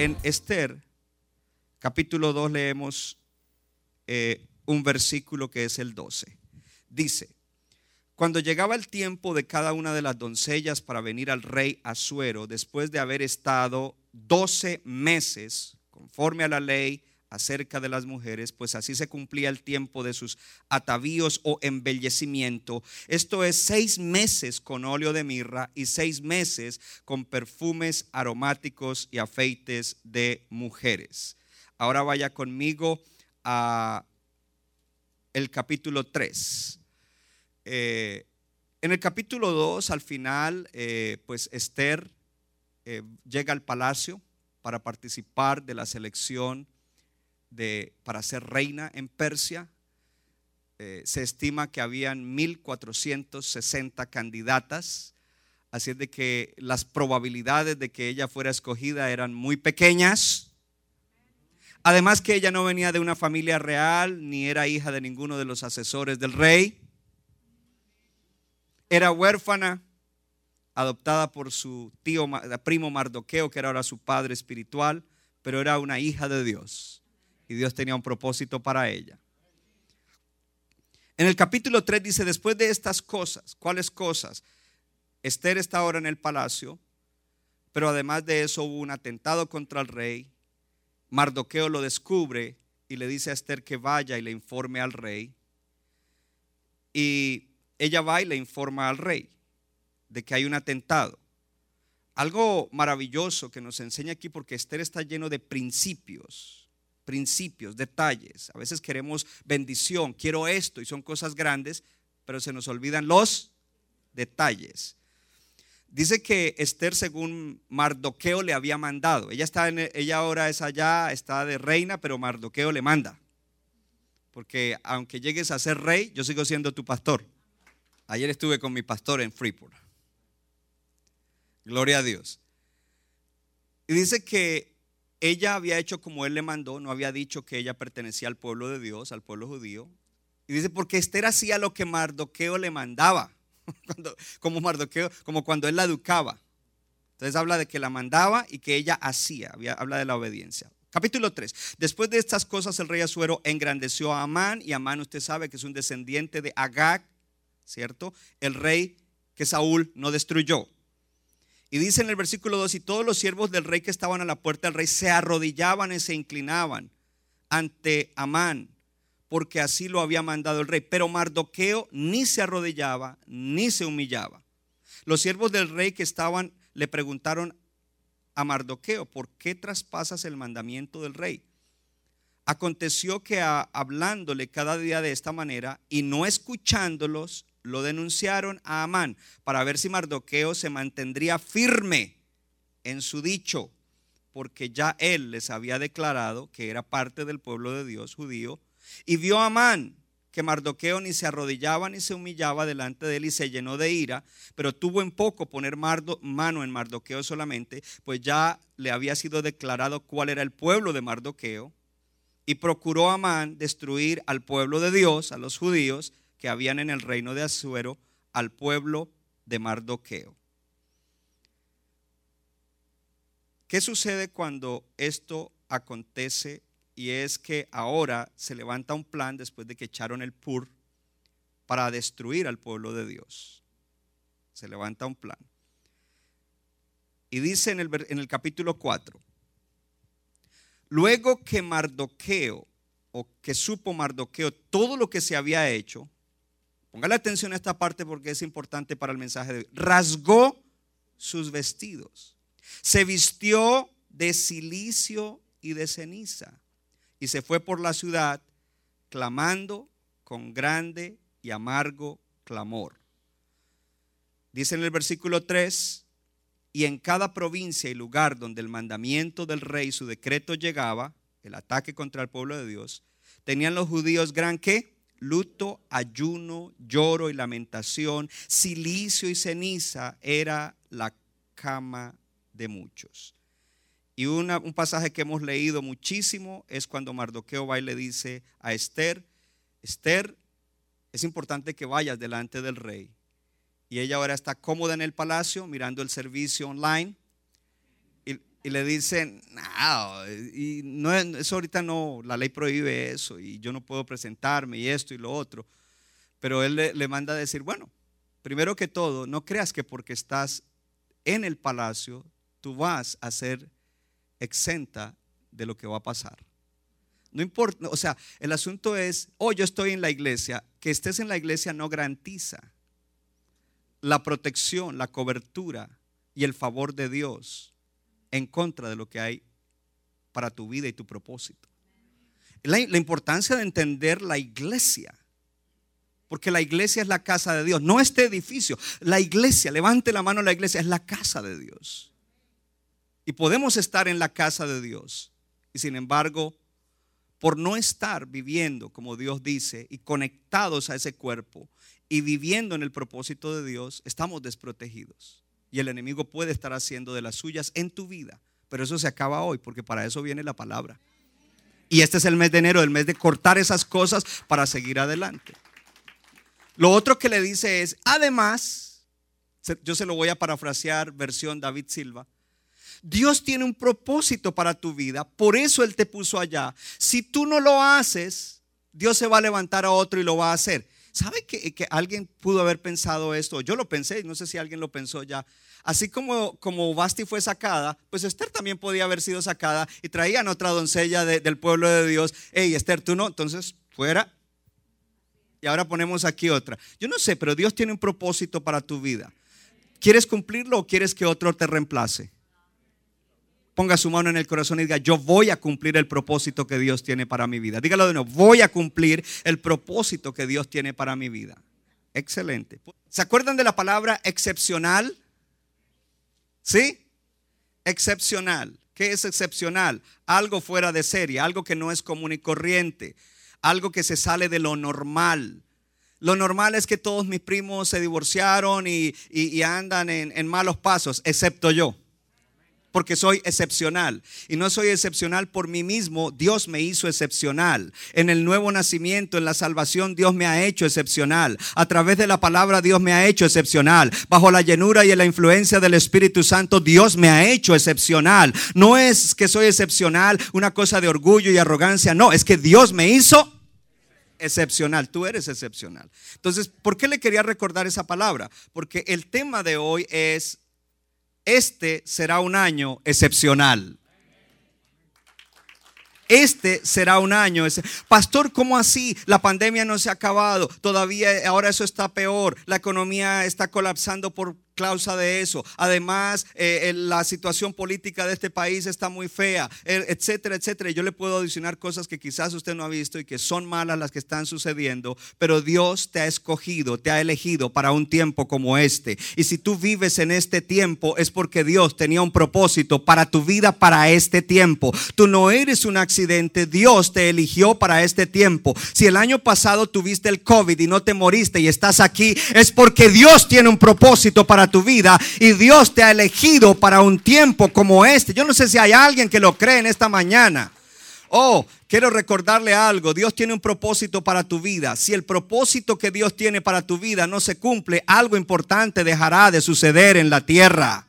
En Esther, capítulo 2, leemos eh, un versículo que es el 12. Dice, cuando llegaba el tiempo de cada una de las doncellas para venir al rey Asuero, después de haber estado 12 meses, conforme a la ley acerca de las mujeres, pues así se cumplía el tiempo de sus atavíos o embellecimiento. Esto es seis meses con óleo de mirra y seis meses con perfumes aromáticos y afeites de mujeres. Ahora vaya conmigo a el capítulo 3. Eh, en el capítulo 2, al final, eh, pues Esther eh, llega al palacio para participar de la selección de, para ser reina en Persia. Eh, se estima que habían 1.460 candidatas, así es de que las probabilidades de que ella fuera escogida eran muy pequeñas. Además que ella no venía de una familia real, ni era hija de ninguno de los asesores del rey. Era huérfana, adoptada por su tío, primo Mardoqueo, que era ahora su padre espiritual, pero era una hija de Dios. Y Dios tenía un propósito para ella. En el capítulo 3 dice, después de estas cosas, ¿cuáles cosas? Esther está ahora en el palacio, pero además de eso hubo un atentado contra el rey. Mardoqueo lo descubre y le dice a Esther que vaya y le informe al rey. Y ella va y le informa al rey de que hay un atentado. Algo maravilloso que nos enseña aquí porque Esther está lleno de principios, principios, detalles. A veces queremos bendición, quiero esto y son cosas grandes, pero se nos olvidan los detalles. Dice que Esther, según Mardoqueo, le había mandado. Ella, está ella ahora es allá, está de reina, pero Mardoqueo le manda. Porque aunque llegues a ser rey, yo sigo siendo tu pastor. Ayer estuve con mi pastor en Freeport. Gloria a Dios. Y dice que ella había hecho como él le mandó, no había dicho que ella pertenecía al pueblo de Dios, al pueblo judío. Y dice, porque Esther hacía lo que Mardoqueo le mandaba, como Mardoqueo, como cuando él la educaba. Entonces habla de que la mandaba y que ella hacía, habla de la obediencia. Capítulo 3. Después de estas cosas el rey Asuero engrandeció a Amán y Amán usted sabe que es un descendiente de Agag, ¿cierto? El rey que Saúl no destruyó. Y dice en el versículo 2, y todos los siervos del rey que estaban a la puerta del rey se arrodillaban y se inclinaban ante Amán, porque así lo había mandado el rey. Pero Mardoqueo ni se arrodillaba ni se humillaba. Los siervos del rey que estaban le preguntaron a Mardoqueo, ¿por qué traspasas el mandamiento del rey? Aconteció que hablándole cada día de esta manera y no escuchándolos, lo denunciaron a Amán para ver si Mardoqueo se mantendría firme en su dicho, porque ya él les había declarado que era parte del pueblo de Dios judío, y vio a Amán que Mardoqueo ni se arrodillaba ni se humillaba delante de él y se llenó de ira, pero tuvo en poco poner mano en Mardoqueo solamente, pues ya le había sido declarado cuál era el pueblo de Mardoqueo, y procuró Amán destruir al pueblo de Dios, a los judíos, que habían en el reino de Azuero al pueblo de Mardoqueo. ¿Qué sucede cuando esto acontece? Y es que ahora se levanta un plan después de que echaron el pur para destruir al pueblo de Dios. Se levanta un plan. Y dice en el, en el capítulo 4, luego que Mardoqueo, o que supo Mardoqueo todo lo que se había hecho, Póngale atención a esta parte porque es importante para el mensaje de hoy. Rasgó sus vestidos. Se vistió de silicio y de ceniza. Y se fue por la ciudad clamando con grande y amargo clamor. Dice en el versículo 3, y en cada provincia y lugar donde el mandamiento del rey, su decreto llegaba, el ataque contra el pueblo de Dios, tenían los judíos gran qué? Luto, ayuno, lloro y lamentación, silicio y ceniza era la cama de muchos. Y un pasaje que hemos leído muchísimo es cuando Mardoqueo va y le dice a Esther, Esther, es importante que vayas delante del rey. Y ella ahora está cómoda en el palacio mirando el servicio online. Y, le dicen, no, y no, eso ahorita no, la ley prohíbe eso y yo no puedo presentarme y esto y lo otro. Pero él le, le manda a decir, bueno, primero que todo, no creas que porque estás en el palacio, tú vas a ser exenta de lo que va a pasar. No importa, o sea, el asunto es, oh, yo estoy en la iglesia, que estés en la iglesia no garantiza la protección, la cobertura y el favor de Dios en contra de lo que hay para tu vida y tu propósito. La, importancia de entender la iglesia, porque la iglesia es la casa de Dios, no este edificio, la iglesia, levante la mano la iglesia, es la casa de Dios. Y podemos estar en la casa de Dios y sin embargo por no estar viviendo como Dios dice y conectados a ese cuerpo y viviendo en el propósito de Dios, estamos desprotegidos. Y el enemigo puede estar haciendo de las suyas en tu vida. Pero eso se acaba hoy porque para eso viene la palabra. Y este es el mes de enero, el mes de cortar esas cosas para seguir adelante. Lo otro que le dice es, además, yo se lo voy a parafrasear versión David Silva, Dios tiene un propósito para tu vida, por eso Él te puso allá. Si tú no lo haces, Dios se va a levantar a otro y lo va a hacer. ¿Sabe que, alguien pudo haber pensado esto? Yo lo pensé, no sé si alguien lo pensó ya. Así como, como Basti fue sacada, pues Esther también podía haber sido sacada y traían otra doncella del pueblo de Dios. Hey, Esther, tú no, entonces fuera. Y ahora ponemos aquí otra. Yo no sé, pero Dios tiene un propósito para tu vida. ¿Quieres cumplirlo o quieres que otro te reemplace? Ponga su mano en el corazón y diga, yo voy a cumplir el propósito que Dios tiene para mi vida. Dígalo de nuevo, voy a cumplir el propósito que Dios tiene para mi vida. Excelente. ¿Se acuerdan de la palabra excepcional? ¿Sí? Excepcional. ¿Qué es excepcional? Algo fuera de serie, algo que no es común y corriente, algo que se sale de lo normal. Lo normal es que todos mis primos se divorciaron y, andan en malos pasos, excepto yo porque soy excepcional. Y no soy excepcional por mí mismo, Dios me hizo excepcional. En el nuevo nacimiento, en la salvación, Dios me ha hecho excepcional. A través de la palabra, Dios me ha hecho excepcional. Bajo la llenura y la influencia del Espíritu Santo, Dios me ha hecho excepcional. No es que soy excepcional, una cosa de orgullo y arrogancia, no, es que Dios me hizo excepcional, tú eres excepcional. Entonces, ¿por qué le quería recordar esa palabra? Porque el tema de hoy es este será un año excepcional. Este será un año. Pastor, ¿cómo así? La pandemia no se ha acabado. Todavía ahora eso está peor. La economía está colapsando por causa de eso. Además, eh, la situación política de este país está muy fea, eh, etcétera, etcétera. Yo le puedo adicionar cosas que quizás usted no ha visto y que son malas las que están sucediendo, pero Dios te ha escogido, te ha elegido para un tiempo como este. Y si tú vives en este tiempo es porque Dios tenía un propósito para tu vida para este tiempo. Tú no eres un accidente, Dios te eligió para este tiempo. Si el año pasado tuviste el COVID y no te moriste y estás aquí, es porque Dios tiene un propósito para tu vida y Dios te ha elegido para un tiempo como este. Yo no sé si hay alguien que lo cree en esta mañana. Oh, quiero recordarle algo. Dios tiene un propósito para tu vida. Si el propósito que Dios tiene para tu vida no se cumple, algo importante dejará de suceder en la tierra.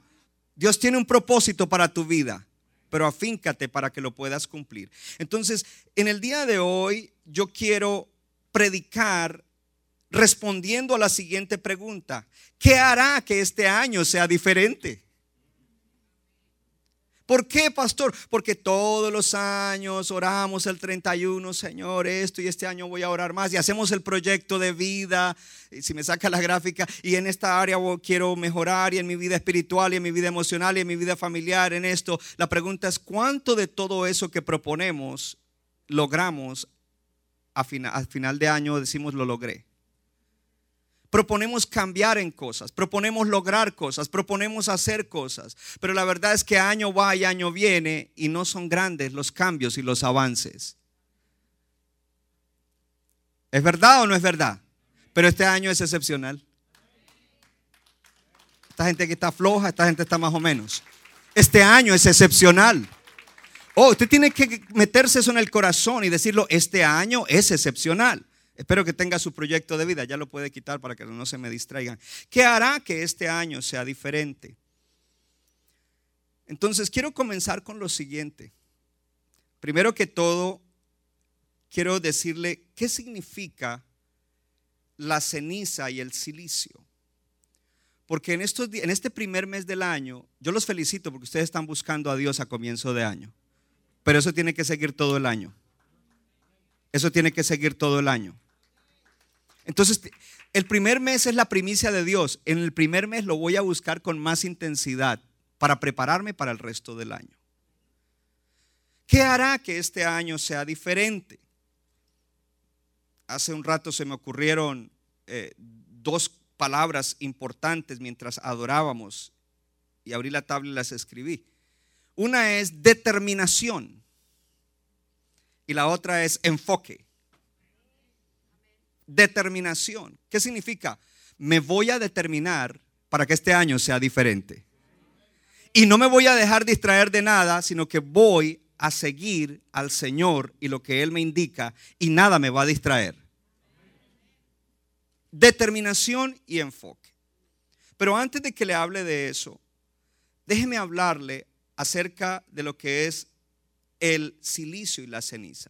Dios tiene un propósito para tu vida, pero afíncate para que lo puedas cumplir. Entonces, en el día de hoy yo quiero predicar respondiendo a la siguiente pregunta. ¿Qué hará que este año sea diferente? ¿Por qué, pastor? Porque todos los años oramos el 31, Señor, esto y este año voy a orar más y hacemos el proyecto de vida, si me saca la gráfica, y en esta área quiero mejorar y en mi vida espiritual y en mi vida emocional y en mi vida familiar, en esto. La pregunta es, ¿cuánto de todo eso que proponemos logramos a, a final de año decimos lo logré. Proponemos cambiar en cosas, proponemos lograr cosas, proponemos hacer cosas, pero la verdad es que año va y año viene y no son grandes los cambios y los avances. ¿Es verdad o no es verdad? Pero este año es excepcional. Esta gente que está floja, esta gente está más o menos. Este año es excepcional. Oh, usted tiene que meterse eso en el corazón y decirlo, este año es excepcional. Espero que tenga su proyecto de vida, ya lo puede quitar para que no se me distraigan. ¿Qué hará que este año sea diferente? Entonces, quiero comenzar con lo siguiente. Primero que todo, quiero decirle qué significa la ceniza y el silicio. Porque en, estos, en este primer mes del año, yo los felicito porque ustedes están buscando a Dios a comienzo de año. Pero eso tiene que seguir todo el año. Eso tiene que seguir todo el año. Entonces, el primer mes es la primicia de Dios. En el primer mes lo voy a buscar con más intensidad para prepararme para el resto del año. ¿Qué hará que este año sea diferente? Hace un rato se me ocurrieron eh, dos palabras importantes mientras adorábamos y abrí la tabla y las escribí. Una es determinación y la otra es enfoque. Determinación. ¿Qué significa? Me voy a determinar para que este año sea diferente. Y no me voy a dejar distraer de nada, sino que voy a seguir al Señor y lo que Él me indica y nada me va a distraer. Determinación y enfoque. Pero antes de que le hable de eso, déjeme hablarle acerca de lo que es el silicio y la ceniza.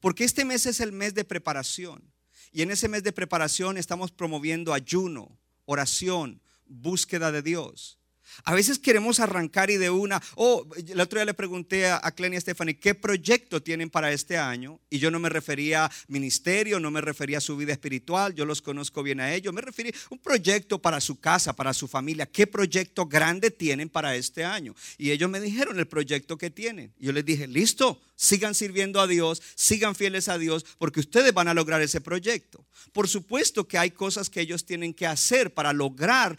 Porque este mes es el mes de preparación. Y en ese mes de preparación estamos promoviendo ayuno, oración, búsqueda de Dios. A veces queremos arrancar y de una, oh, el otro día le pregunté a, a y a Stephanie, ¿qué proyecto tienen para este año? Y yo no me refería a ministerio, no me refería a su vida espiritual, yo los conozco bien a ellos, me refería a un proyecto para su casa, para su familia. ¿Qué proyecto grande tienen para este año? Y ellos me dijeron el proyecto que tienen. Yo les dije, listo, sigan sirviendo a Dios, sigan fieles a Dios, porque ustedes van a lograr ese proyecto. Por supuesto que hay cosas que ellos tienen que hacer para lograr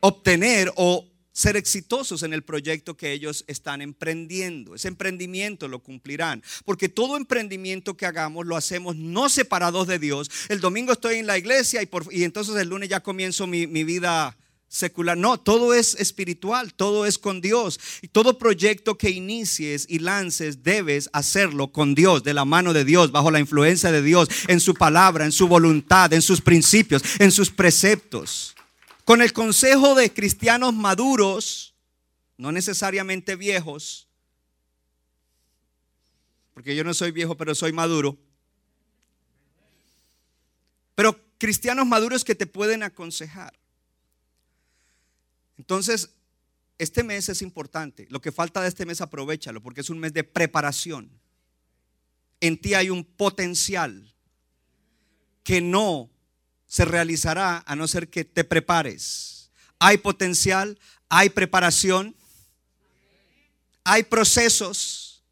obtener o ser exitosos en el proyecto que ellos están emprendiendo. Ese emprendimiento lo cumplirán. Porque todo emprendimiento que hagamos lo hacemos no separados de Dios. El domingo estoy en la iglesia y, por, y entonces el lunes ya comienzo mi, mi vida secular. No, todo es espiritual, todo es con Dios. Y todo proyecto que inicies y lances debes hacerlo con Dios, de la mano de Dios, bajo la influencia de Dios, en su palabra, en su voluntad, en sus principios, en sus preceptos con el consejo de cristianos maduros, no necesariamente viejos, porque yo no soy viejo, pero soy maduro, pero cristianos maduros que te pueden aconsejar. Entonces, este mes es importante. Lo que falta de este mes, aprovechalo, porque es un mes de preparación. En ti hay un potencial que no se realizará a no ser que te prepares. Hay potencial, hay preparación, hay procesos.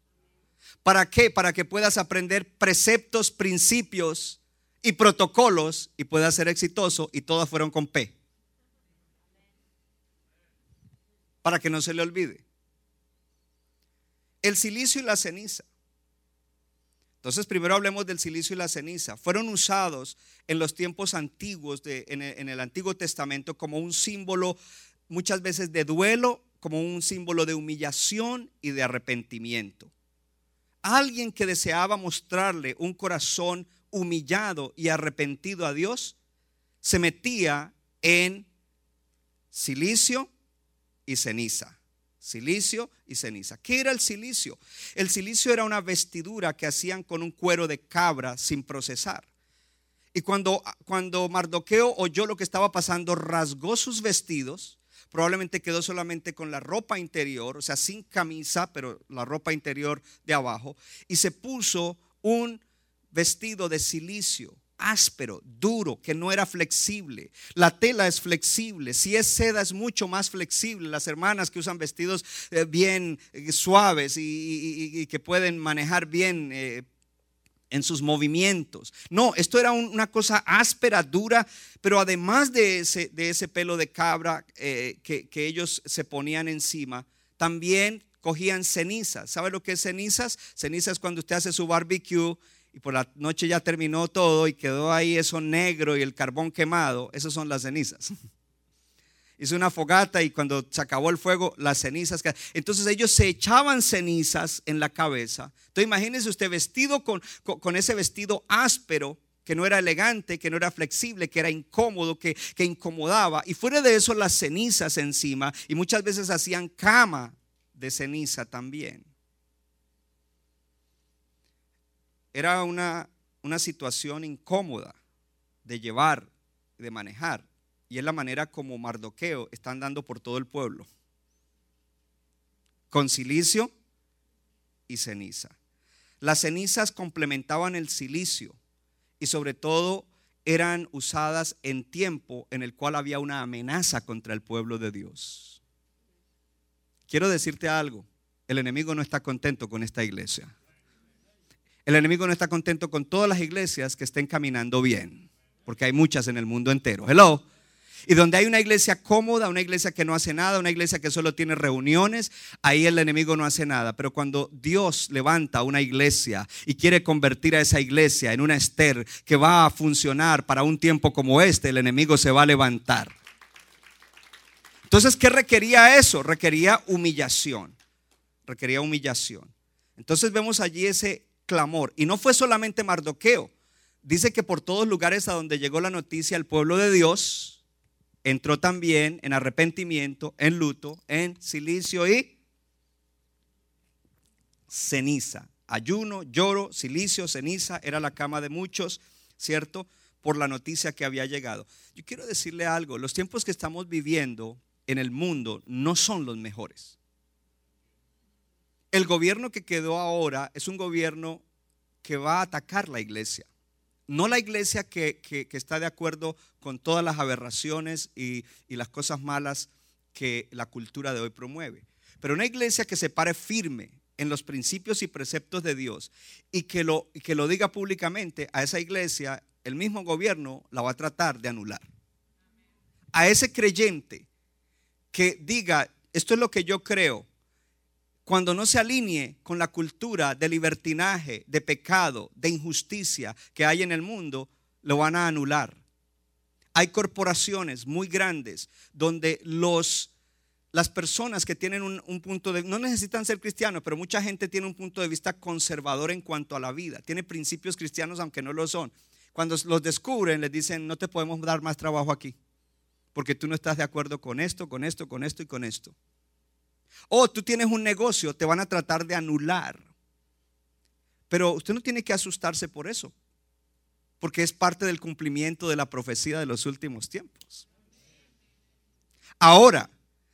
¿Para qué? Para que puedas aprender preceptos, principios y protocolos y puedas ser exitoso y todas fueron con P. Para que no se le olvide. El silicio y la ceniza. Entonces, primero hablemos del silicio y la ceniza. Fueron usados en los tiempos antiguos, en, el, Antiguo Testamento, como un símbolo muchas veces de duelo, como un símbolo de humillación y de arrepentimiento. Alguien que deseaba mostrarle un corazón humillado y arrepentido a Dios, se metía en silicio y ceniza silicio y ceniza. ¿Qué era el silicio? El silicio era una vestidura que hacían con un cuero de cabra sin procesar. Y cuando, cuando Mardoqueo oyó lo que estaba pasando, rasgó sus vestidos, probablemente quedó solamente con la ropa interior, o sea, sin camisa, pero la ropa interior de abajo, y se puso un vestido de silicio áspero, duro, que no era flexible. La tela es flexible. Si es seda es mucho más flexible. Las hermanas que usan vestidos eh, bien eh, suaves y, que pueden manejar bien eh, en sus movimientos. No, esto era un- una cosa áspera, dura, pero además de ese, de ese pelo de cabra que, que ellos se ponían encima, también cogían cenizas. ¿Sabe lo que es cenizas? Cenizas cuando usted hace su barbecue y por la noche ya terminó todo y quedó ahí eso negro y el carbón quemado. Esas son las cenizas. Hizo una fogata y cuando se acabó el fuego, las cenizas. Entonces ellos se echaban cenizas en la cabeza. Entonces imagínense usted vestido con, con, con ese vestido áspero, que no era elegante, que no era flexible, que era incómodo, que, que incomodaba. Y fuera de eso, las cenizas encima. Y muchas veces hacían cama de ceniza también. Era una, una situación incómoda de llevar, de manejar. Y es la manera como Mardoqueo está andando por todo el pueblo. Con silicio y ceniza. Las cenizas complementaban el silicio y sobre todo eran usadas en tiempo en el cual había una amenaza contra el pueblo de Dios. Quiero decirte algo, el enemigo no está contento con esta iglesia. El enemigo no está contento con todas las iglesias que estén caminando bien, porque hay muchas en el mundo entero. Hello. Y donde hay una iglesia cómoda, una iglesia que no hace nada, una iglesia que solo tiene reuniones, ahí el enemigo no hace nada. Pero cuando Dios levanta una iglesia y quiere convertir a esa iglesia en una Esther que va a funcionar para un tiempo como este, el enemigo se va a levantar. Entonces, ¿qué requería eso? Requería humillación. Requería humillación. Entonces vemos allí ese clamor. Y no fue solamente Mardoqueo. Dice que por todos lugares a donde llegó la noticia, el pueblo de Dios entró también en arrepentimiento, en luto, en silicio y ceniza. Ayuno, lloro, silicio, ceniza, era la cama de muchos, ¿cierto? Por la noticia que había llegado. Yo quiero decirle algo, los tiempos que estamos viviendo en el mundo no son los mejores. El gobierno que quedó ahora es un gobierno que va a atacar la iglesia. No la iglesia que, que- está de acuerdo con todas las aberraciones y, y las cosas malas que la cultura de hoy promueve, pero una iglesia que se pare firme en los principios y preceptos de Dios y que lo, y que lo diga públicamente, a esa iglesia el mismo gobierno la va a tratar de anular. A ese creyente que diga, esto es lo que yo creo, cuando no se alinee con la cultura de libertinaje, de pecado, de injusticia que hay en el mundo, lo van a anular. Hay corporaciones muy grandes donde las personas que tienen un, un punto de no necesitan ser cristianos, pero mucha gente tiene un punto de vista conservador en cuanto a la vida, tiene principios cristianos aunque no lo son. Cuando los descubren, les dicen, no te podemos dar más trabajo aquí, porque tú no estás de acuerdo con esto, con esto, con esto y con esto. O tú tienes un negocio, te van a tratar de anular. Pero usted no tiene que asustarse por eso, porque es parte del cumplimiento de la profecía de los últimos tiempos. Ahora,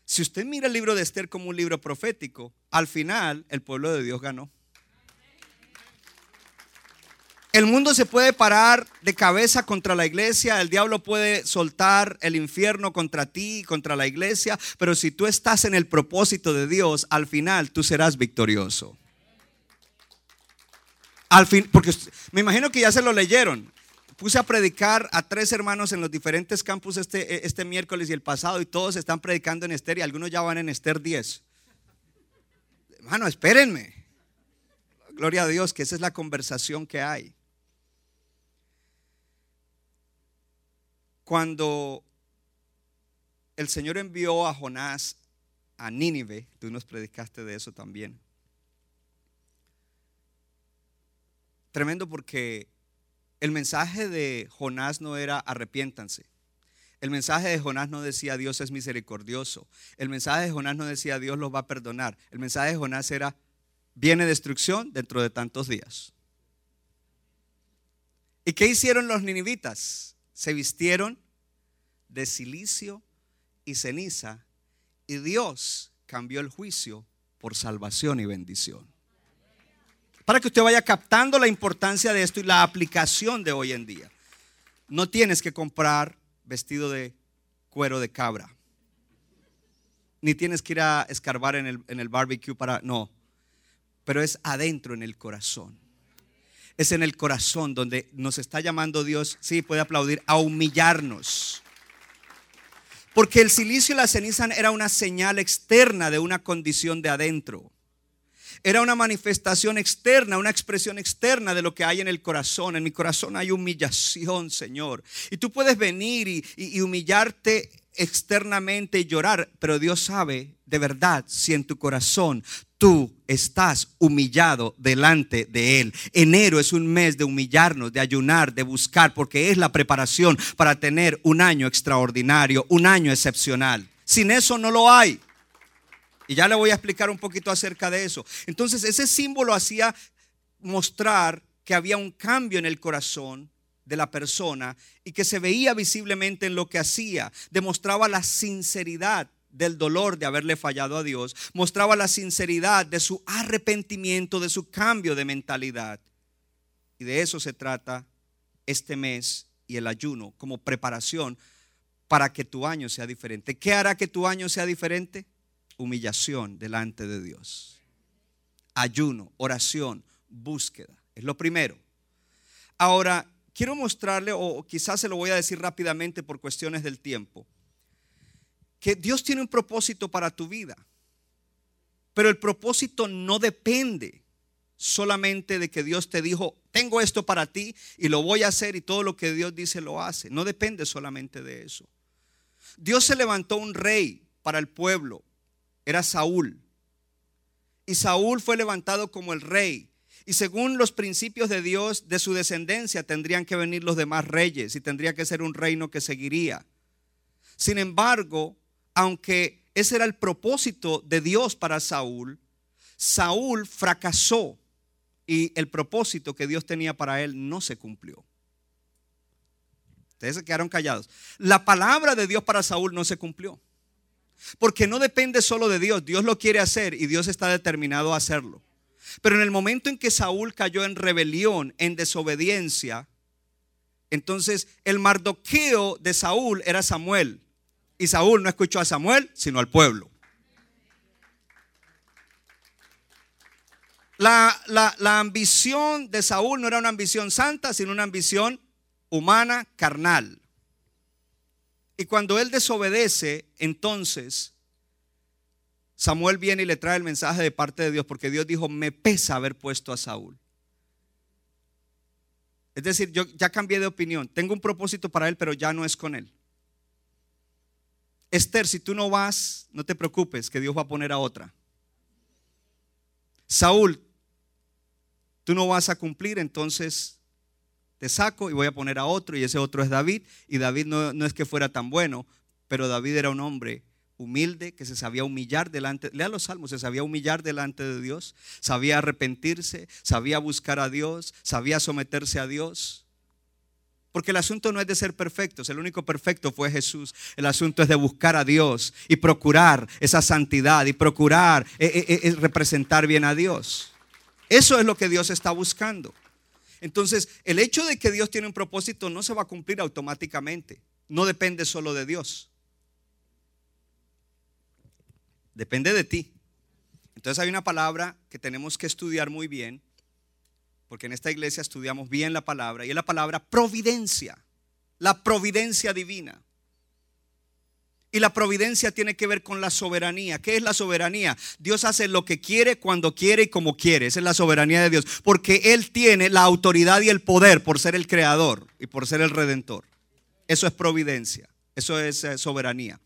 si usted mira el libro de Esther como un libro profético, al final el pueblo de Dios ganó. El mundo se puede parar de cabeza contra la iglesia, el diablo puede soltar el infierno contra ti, contra la iglesia, pero si tú estás en el propósito de Dios, al final tú serás victorioso. Al fin, porque me imagino que ya se lo leyeron. Puse a predicar a tres hermanos en los diferentes campus este, este miércoles y el pasado y todos están predicando en Esther y algunos ya van en Esther 10. Hermano, espérenme. Gloria a Dios que esa es la conversación que hay. Cuando el Señor envió a Jonás a Nínive, tú nos predicaste de eso también. Tremendo porque el mensaje de Jonás no era arrepiéntanse. El mensaje de Jonás no decía Dios es misericordioso. El mensaje de Jonás no decía Dios los va a perdonar. El mensaje de Jonás era viene destrucción dentro de tantos días. ¿Y qué hicieron los ninivitas? Se vistieron de silicio y ceniza y Dios cambió el juicio por salvación y bendición. Para que usted vaya captando la importancia de esto y la aplicación de hoy en día. No tienes que comprar vestido de cuero de cabra. Ni tienes que ir a escarbar en el, en el barbecue para... No. Pero es adentro en el corazón. Es en el corazón donde nos está llamando Dios, sí, puede aplaudir, a humillarnos. Porque el silicio y la ceniza era una señal externa de una condición de adentro. Era una manifestación externa, una expresión externa de lo que hay en el corazón. En mi corazón hay humillación, Señor. Y tú puedes venir y, y humillarte externamente llorar, pero Dios sabe de verdad si en tu corazón tú estás humillado delante de Él. Enero es un mes de humillarnos, de ayunar, de buscar, porque es la preparación para tener un año extraordinario, un año excepcional. Sin eso no lo hay. Y ya le voy a explicar un poquito acerca de eso. Entonces, ese símbolo hacía mostrar que había un cambio en el corazón de la persona y que se veía visiblemente en lo que hacía. Demostraba la sinceridad del dolor de haberle fallado a Dios. Mostraba la sinceridad de su arrepentimiento, de su cambio de mentalidad. Y de eso se trata este mes y el ayuno como preparación para que tu año sea diferente. ¿Qué hará que tu año sea diferente? Humillación delante de Dios. Ayuno, oración, búsqueda. Es lo primero. Ahora, quiero mostrarle, o quizás se lo voy a decir rápidamente por cuestiones del tiempo, que Dios tiene un propósito para tu vida. Pero el propósito no depende solamente de que Dios te dijo, tengo esto para ti y lo voy a hacer y todo lo que Dios dice lo hace. No depende solamente de eso. Dios se levantó un rey para el pueblo, era Saúl. Y Saúl fue levantado como el rey. Y según los principios de Dios, de su descendencia tendrían que venir los demás reyes y tendría que ser un reino que seguiría. Sin embargo, aunque ese era el propósito de Dios para Saúl, Saúl fracasó y el propósito que Dios tenía para él no se cumplió. Ustedes se quedaron callados. La palabra de Dios para Saúl no se cumplió. Porque no depende solo de Dios. Dios lo quiere hacer y Dios está determinado a hacerlo. Pero en el momento en que Saúl cayó en rebelión, en desobediencia, entonces el mardoqueo de Saúl era Samuel. Y Saúl no escuchó a Samuel, sino al pueblo. La, la, ambición de Saúl no era una ambición santa, sino una ambición humana, carnal. Y cuando él desobedece, entonces Samuel viene y le trae el mensaje de parte de Dios, porque Dios dijo, me pesa haber puesto a Saúl. Es decir, yo ya cambié de opinión, tengo un propósito para él, pero ya no es con él. Esther, si tú no vas, no te preocupes, que Dios va a poner a otra. Saúl, tú no vas a cumplir, entonces te saco y voy a poner a otro, y ese otro es David. Y David no, no es que fuera tan bueno, pero David era un hombre humilde, que se sabía humillar delante, lea los salmos, se sabía humillar delante de Dios, sabía arrepentirse, sabía buscar a Dios, sabía someterse a Dios. Porque el asunto no es de ser perfectos, el único perfecto fue Jesús. El asunto es de buscar a Dios y procurar esa santidad y procurar eh, eh, eh, representar bien a Dios. Eso es lo que Dios está buscando. Entonces, el hecho de que Dios tiene un propósito no se va a cumplir automáticamente. No depende solo de Dios. Depende de ti. Entonces hay una palabra que tenemos que estudiar muy bien porque en esta iglesia estudiamos bien la palabra, y es la palabra providencia, la providencia divina. Y la providencia tiene que ver con la soberanía. ¿Qué es la soberanía? Dios hace lo que quiere, cuando quiere y como quiere. Esa es la soberanía de Dios. Porque Él tiene la autoridad y el poder por ser el creador y por ser el redentor. Eso es providencia. Eso es eh, soberanía.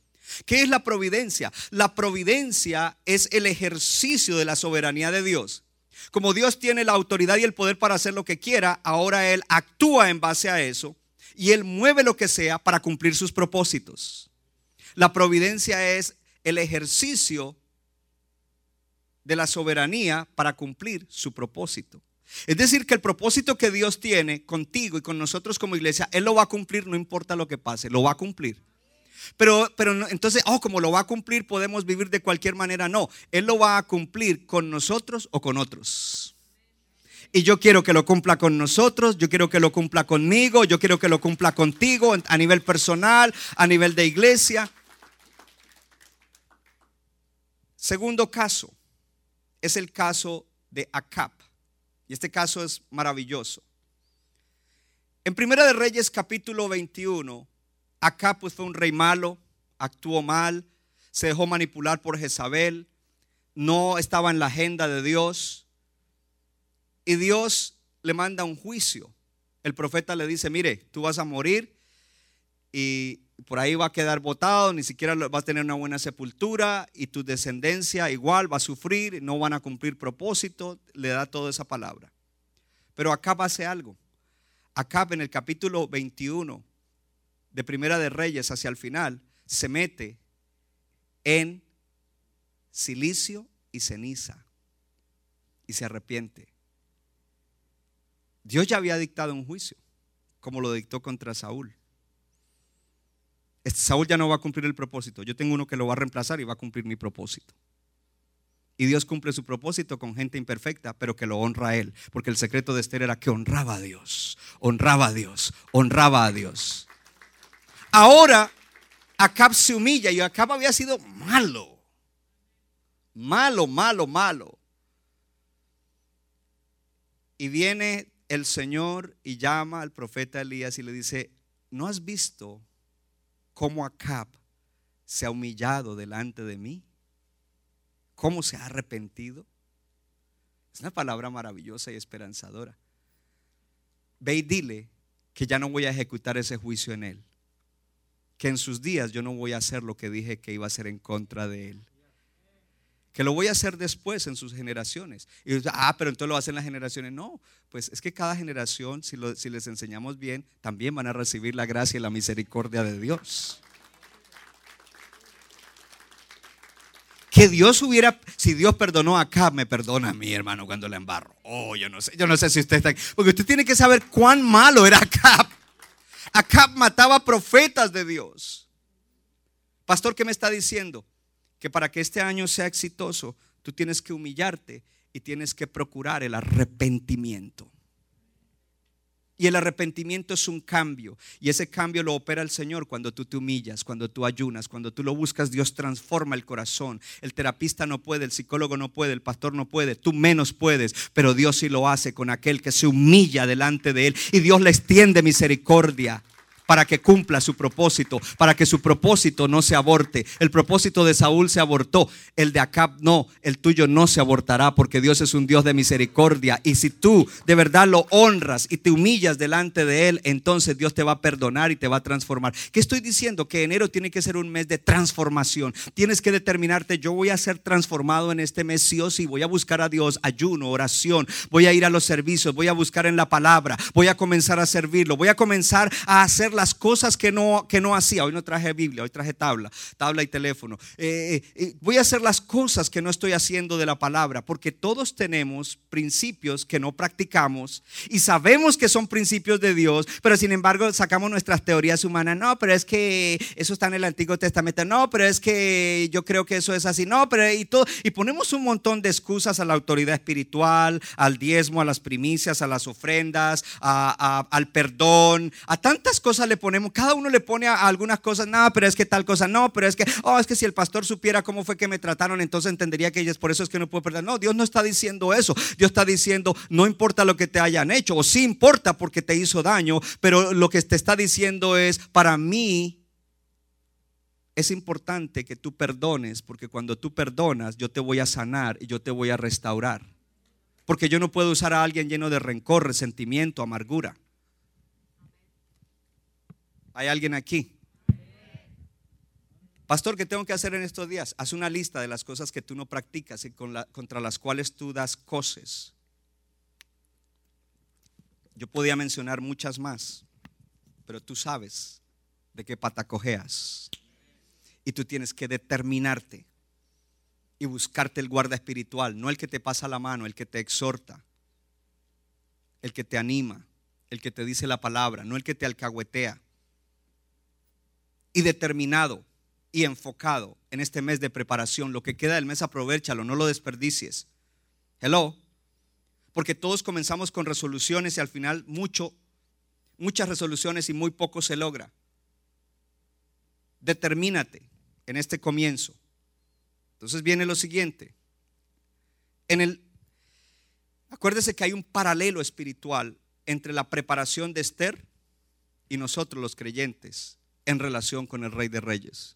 ¿Qué es la providencia? La providencia es el ejercicio de la soberanía de Dios. Como Dios tiene la autoridad y el poder para hacer lo que quiera, ahora Él actúa en base a eso y Él mueve lo que sea para cumplir sus propósitos. La providencia es el ejercicio de la soberanía para cumplir su propósito. Es decir, que el propósito que Dios tiene contigo y con nosotros como iglesia, Él lo va a cumplir no importa lo que pase, lo va a cumplir. Pero, pero entonces, oh, como lo va a cumplir, podemos vivir de cualquier manera. No, Él lo va a cumplir con nosotros o con otros. Y yo quiero que lo cumpla con nosotros, yo quiero que lo cumpla conmigo, yo quiero que lo cumpla contigo a nivel personal, a nivel de iglesia. Segundo caso es el caso de Acap. Y este caso es maravilloso. En Primera de Reyes capítulo 21, acá pues fue un rey malo, actuó mal, se dejó manipular por Jezabel, no estaba en la agenda de Dios. Y Dios le manda un juicio. El profeta le dice, mire, tú vas a morir y por ahí va a quedar botado, ni siquiera va a tener una buena sepultura y tu descendencia igual va a sufrir, no van a cumplir propósito, le da toda esa palabra. Pero acá hace algo. Acá en el capítulo 21 de Primera de Reyes hacia el final se mete en silicio y ceniza y se arrepiente. Dios ya había dictado un juicio, como lo dictó contra Saúl. Este Saúl ya no va a cumplir el propósito. Yo tengo uno que lo va a reemplazar y va a cumplir mi propósito. Y Dios cumple su propósito con gente imperfecta, pero que lo honra a Él. Porque el secreto de Esther era que honraba a Dios, honraba a Dios, honraba a Dios. Ahora, Acab se humilla y Acab había sido malo. Malo, malo, malo. Y viene el Señor y llama al profeta Elías y le dice, ¿no has visto cómo Acab se ha humillado delante de mí, cómo se ha arrepentido. Es una palabra maravillosa y esperanzadora. Ve y dile que ya no voy a ejecutar ese juicio en él, que en sus días yo no voy a hacer lo que dije que iba a hacer en contra de él. Que lo voy a hacer después en sus generaciones. Y ah, pero entonces lo hacen las generaciones. No, pues es que cada generación, si, les enseñamos bien, también van a recibir la gracia y la misericordia de Dios. que Dios hubiera, si Dios perdonó a Acab, me perdona a mí, hermano, cuando le embarro. Oh, yo no sé, yo no sé si usted está aquí. Porque usted tiene que saber cuán malo era Acab. Acab mataba profetas de Dios. Pastor, ¿qué me está diciendo? Que para que este año sea exitoso, tú tienes que humillarte y tienes que procurar el arrepentimiento. Y el arrepentimiento es un cambio. Y ese cambio lo opera el Señor cuando tú te humillas, cuando tú ayunas, cuando tú lo buscas, Dios transforma el corazón. El terapista no puede, el psicólogo no puede, el pastor no puede, tú menos puedes, pero Dios sí lo hace con aquel que se humilla delante de Él. Y Dios le extiende misericordia para que cumpla su propósito, para que su propósito no se aborte. El propósito de Saúl se abortó, el de Acab no, el tuyo no se abortará porque Dios es un Dios de misericordia. Y si tú de verdad lo honras y te humillas delante de Él, entonces Dios te va a perdonar y te va a transformar. ¿Qué estoy diciendo? Que enero tiene que ser un mes de transformación. Tienes que determinarte, yo voy a ser transformado en este mes sí o sí, voy a buscar a Dios, ayuno, oración, voy a ir a los servicios, voy a buscar en la palabra, voy a comenzar a servirlo, voy a comenzar a hacer las cosas que no, que no hacía. Hoy no traje Biblia, hoy traje tabla, tabla y teléfono. Eh, eh, voy a hacer las cosas que no estoy haciendo de la palabra, porque todos tenemos principios que no practicamos y sabemos que son principios de Dios, pero sin embargo sacamos nuestras teorías humanas. No, pero es que eso está en el Antiguo Testamento. No, pero es que yo creo que eso es así. No, pero y todo. Y ponemos un montón de excusas a la autoridad espiritual, al diezmo, a las primicias, a las ofrendas, al perdón, a tantas cosas le ponemos, cada uno le pone a, algunas cosas, no, pero es que tal cosa, no, pero es que, oh, es que si el pastor supiera cómo fue que me trataron, entonces entendería que ellos por eso es que no puedo perder. No, Dios no está diciendo eso. Dios está diciendo, no importa lo que te hayan hecho, o sí importa porque te hizo daño, pero lo que te está diciendo es, para mí, es importante que tú perdones, porque cuando tú perdonas, yo te voy a sanar y yo te voy a restaurar. Porque yo no puedo usar a alguien lleno de rencor, resentimiento, amargura. ¿Hay alguien aquí? Pastor, ¿qué tengo que hacer en estos días? Haz una lista de las cosas que tú no practicas y contra las cuales tú das cosas. Yo podía mencionar muchas más, pero tú sabes de qué pata cojeas. Y tú tienes que determinarte y buscarte el guarda espiritual, no el que te pasa la mano, el que te exhorta, el que te anima, el que te dice la palabra, no el que te alcahuetea y determinado y enfocado en este mes de preparación. Lo que queda del mes, aprovechalo, no lo desperdicies. Hello. Porque todos comenzamos con resoluciones y al final mucho, muchas resoluciones y muy poco se logra. Determínate en este comienzo. Entonces viene lo siguiente. En el Acuérdese que hay un paralelo espiritual entre la preparación de Esther y nosotros los creyentes en relación con el Rey de Reyes.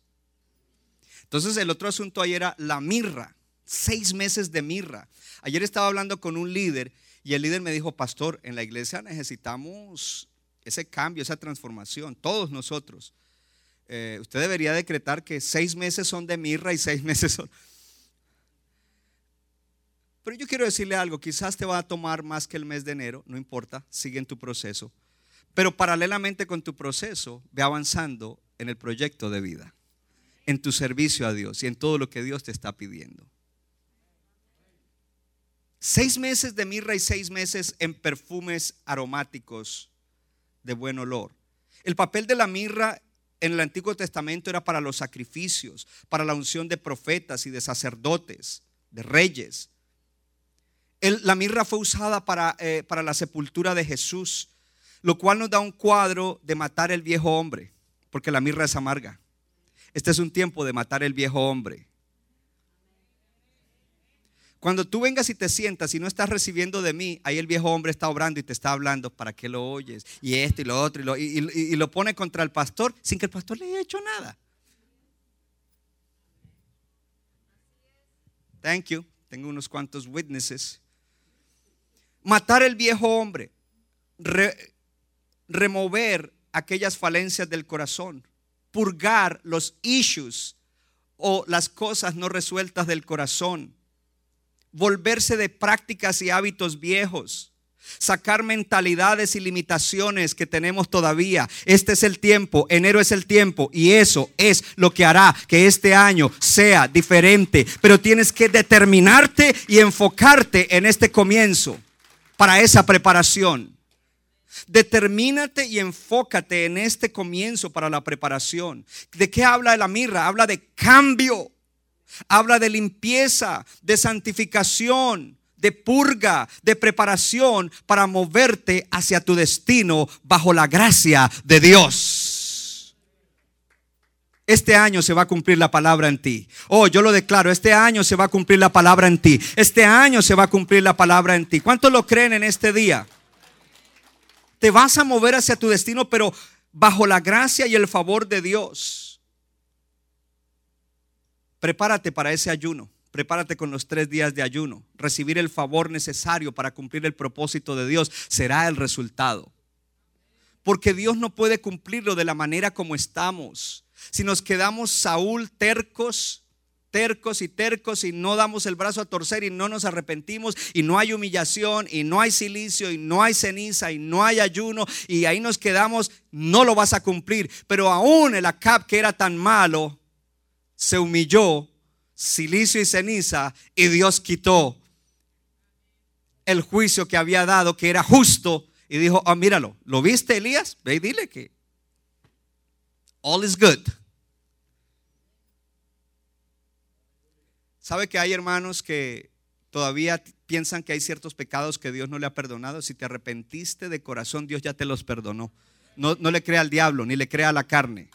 Entonces el otro asunto ahí era la mirra, seis meses de mirra. Ayer estaba hablando con un líder y el líder me dijo, pastor, en la iglesia necesitamos ese cambio, esa transformación, todos nosotros. Eh, usted debería decretar que seis meses son de mirra y seis meses son... Pero yo quiero decirle algo, quizás te va a tomar más que el mes de enero, no importa, sigue en tu proceso. Pero paralelamente con tu proceso, ve avanzando en el proyecto de vida, en tu servicio a Dios y en todo lo que Dios te está pidiendo. Seis meses de mirra y seis meses en perfumes aromáticos de buen olor. El papel de la mirra en el Antiguo Testamento era para los sacrificios, para la unción de profetas y de sacerdotes, de reyes. la mirra fue usada para, eh, para la sepultura de Jesús, lo cual nos da un cuadro de matar el viejo hombre, porque la mirra es amarga. Este es un tiempo de matar el viejo hombre. Cuando tú vengas y te sientas y no estás recibiendo de mí, ahí el viejo hombre está obrando y te está hablando, ¿para qué lo oyes? Y esto y lo otro, y lo, y, lo pone contra el pastor sin que el pastor le haya hecho nada. Thank you. Tengo unos cuantos witnesses. Matar el viejo hombre. Remover aquellas falencias del corazón. Purgar los issues o las cosas no resueltas del corazón volverse de prácticas y hábitos viejos, sacar mentalidades y limitaciones que tenemos todavía. Este es el tiempo, enero es el tiempo y eso es lo que hará que este año sea diferente. Pero tienes que determinarte y enfocarte en este comienzo para esa preparación. Determínate y enfócate en este comienzo para la preparación. ¿De qué habla la mirra? Habla de cambio. Habla de limpieza, de santificación, de purga, de preparación para moverte hacia tu destino bajo la gracia de Dios. Este año se va a cumplir la palabra en ti. Oh, yo lo declaro, este año se va a cumplir la palabra en ti. Este año se va a cumplir la palabra en ti. ¿Cuántos lo creen en este día? Te vas a mover hacia tu destino, pero bajo la gracia y el favor de Dios. Prepárate para ese ayuno. Prepárate con los tres días de ayuno. Recibir el favor necesario para cumplir el propósito de Dios será el resultado. Porque Dios no puede cumplirlo de la manera como estamos. Si nos quedamos Saúl tercos, tercos y tercos y no damos el brazo a torcer y no nos arrepentimos y no hay humillación y no hay silicio y no hay ceniza y no hay ayuno y ahí nos quedamos, no lo vas a cumplir. Pero aún el Acab que era tan malo, se humilló, silicio y ceniza, y Dios quitó el juicio que había dado, que era justo, y dijo, ah, míralo, ¿lo viste Elías? Ve y dile que all is good. ¿Sabe que hay hermanos que todavía piensan que hay ciertos pecados que Dios no le ha perdonado? Si te arrepentiste de corazón, Dios ya te los perdonó. No, no le crea al diablo, ni le crea a la carne.